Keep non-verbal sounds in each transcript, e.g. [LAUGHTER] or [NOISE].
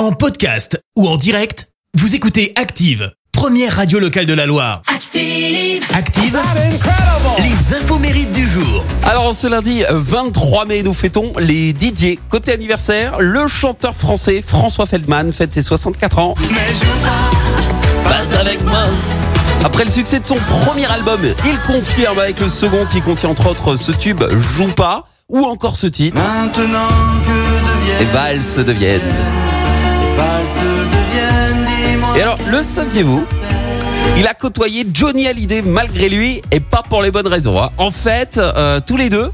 En podcast ou en direct, vous écoutez Active, première radio locale de la Loire. Active. Active, les infos mérites du jour. Alors ce lundi 23 mai, nous fêtons les DJ. Côté anniversaire, le chanteur français François Feldman fête ses 64 ans. Pas avec moi. Après le succès de son premier album, il confirme avec le second qui contient entre autres ce tube Joue pas ou encore ce titre Maintenant que deviennent. valses deviennent dis-moi Et alors, le saviez-vous il a côtoyé Johnny Hallyday malgré lui et pas pour les bonnes raisons. hein. En fait, euh, tous les deux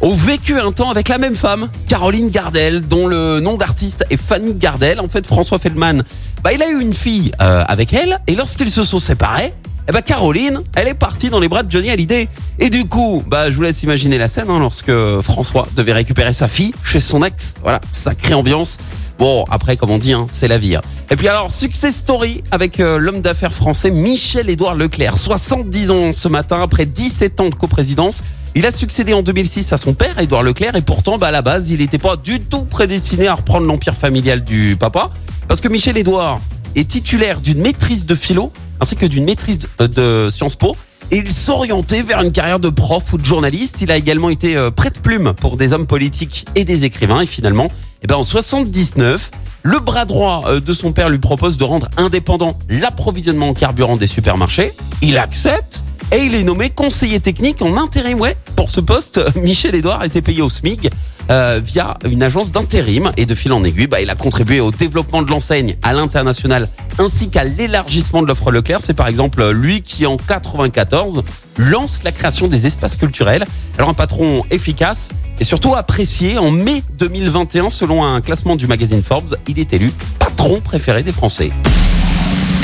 ont vécu un temps avec la même femme, Caroline Gardel, dont le nom d'artiste est Fanny Gardel. En fait, François Feldman, bah, il a eu une fille euh, avec elle et lorsqu'ils se sont séparés, eh ben Caroline, elle est partie dans les bras de Johnny Hallyday. Et du coup, bah je vous laisse imaginer la scène hein, lorsque François devait récupérer sa fille chez son ex. Voilà, sacrée ambiance. Bon, après, comme on dit, hein, c'est la vie. hein. Et puis alors, success story avec euh, l'homme d'affaires français Michel-Édouard Leclerc. 70 ans ce matin, après 17 ans de coprésidence. Il a succédé en 2006 à son père, Édouard Leclerc, et pourtant, bah, à la base, il n'était pas du tout prédestiné à reprendre l'empire familial du papa. Parce que Michel-Édouard est titulaire d'une maîtrise de philo, ainsi que d'une maîtrise de, de Sciences Po. Et il s'orientait vers une carrière de prof ou de journaliste. Il a également été euh, prête-plume pour des hommes politiques et des écrivains. Et finalement, eh ben, en 79, le bras droit euh, de son père lui propose de rendre indépendant l'approvisionnement en carburant des supermarchés. Il accepte et il est nommé conseiller technique en intérim. Pour ce poste, [LAUGHS] Michel Edouard a été payé au SMIC euh, via une agence d'intérim et de fil en aiguille, bah, il a contribué au développement de l'enseigne à l'international ainsi qu'à l'élargissement de l'offre Leclerc. C'est par exemple lui qui en 94 lance la création des espaces culturels. Alors un patron efficace et surtout apprécié en mai 2021 selon un classement du magazine Forbes, il est élu patron préféré des Français.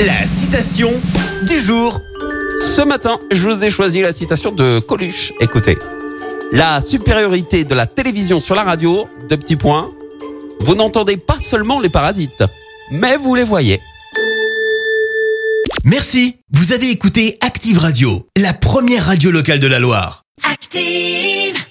La citation du jour. Ce matin, je vous ai choisi la citation de Coluche. Écoutez. La supériorité de la télévision sur la radio, deux petits points. Vous n'entendez pas seulement les parasites, mais vous les voyez. Merci, vous avez écouté Active Radio, la première radio locale de la Loire. Active.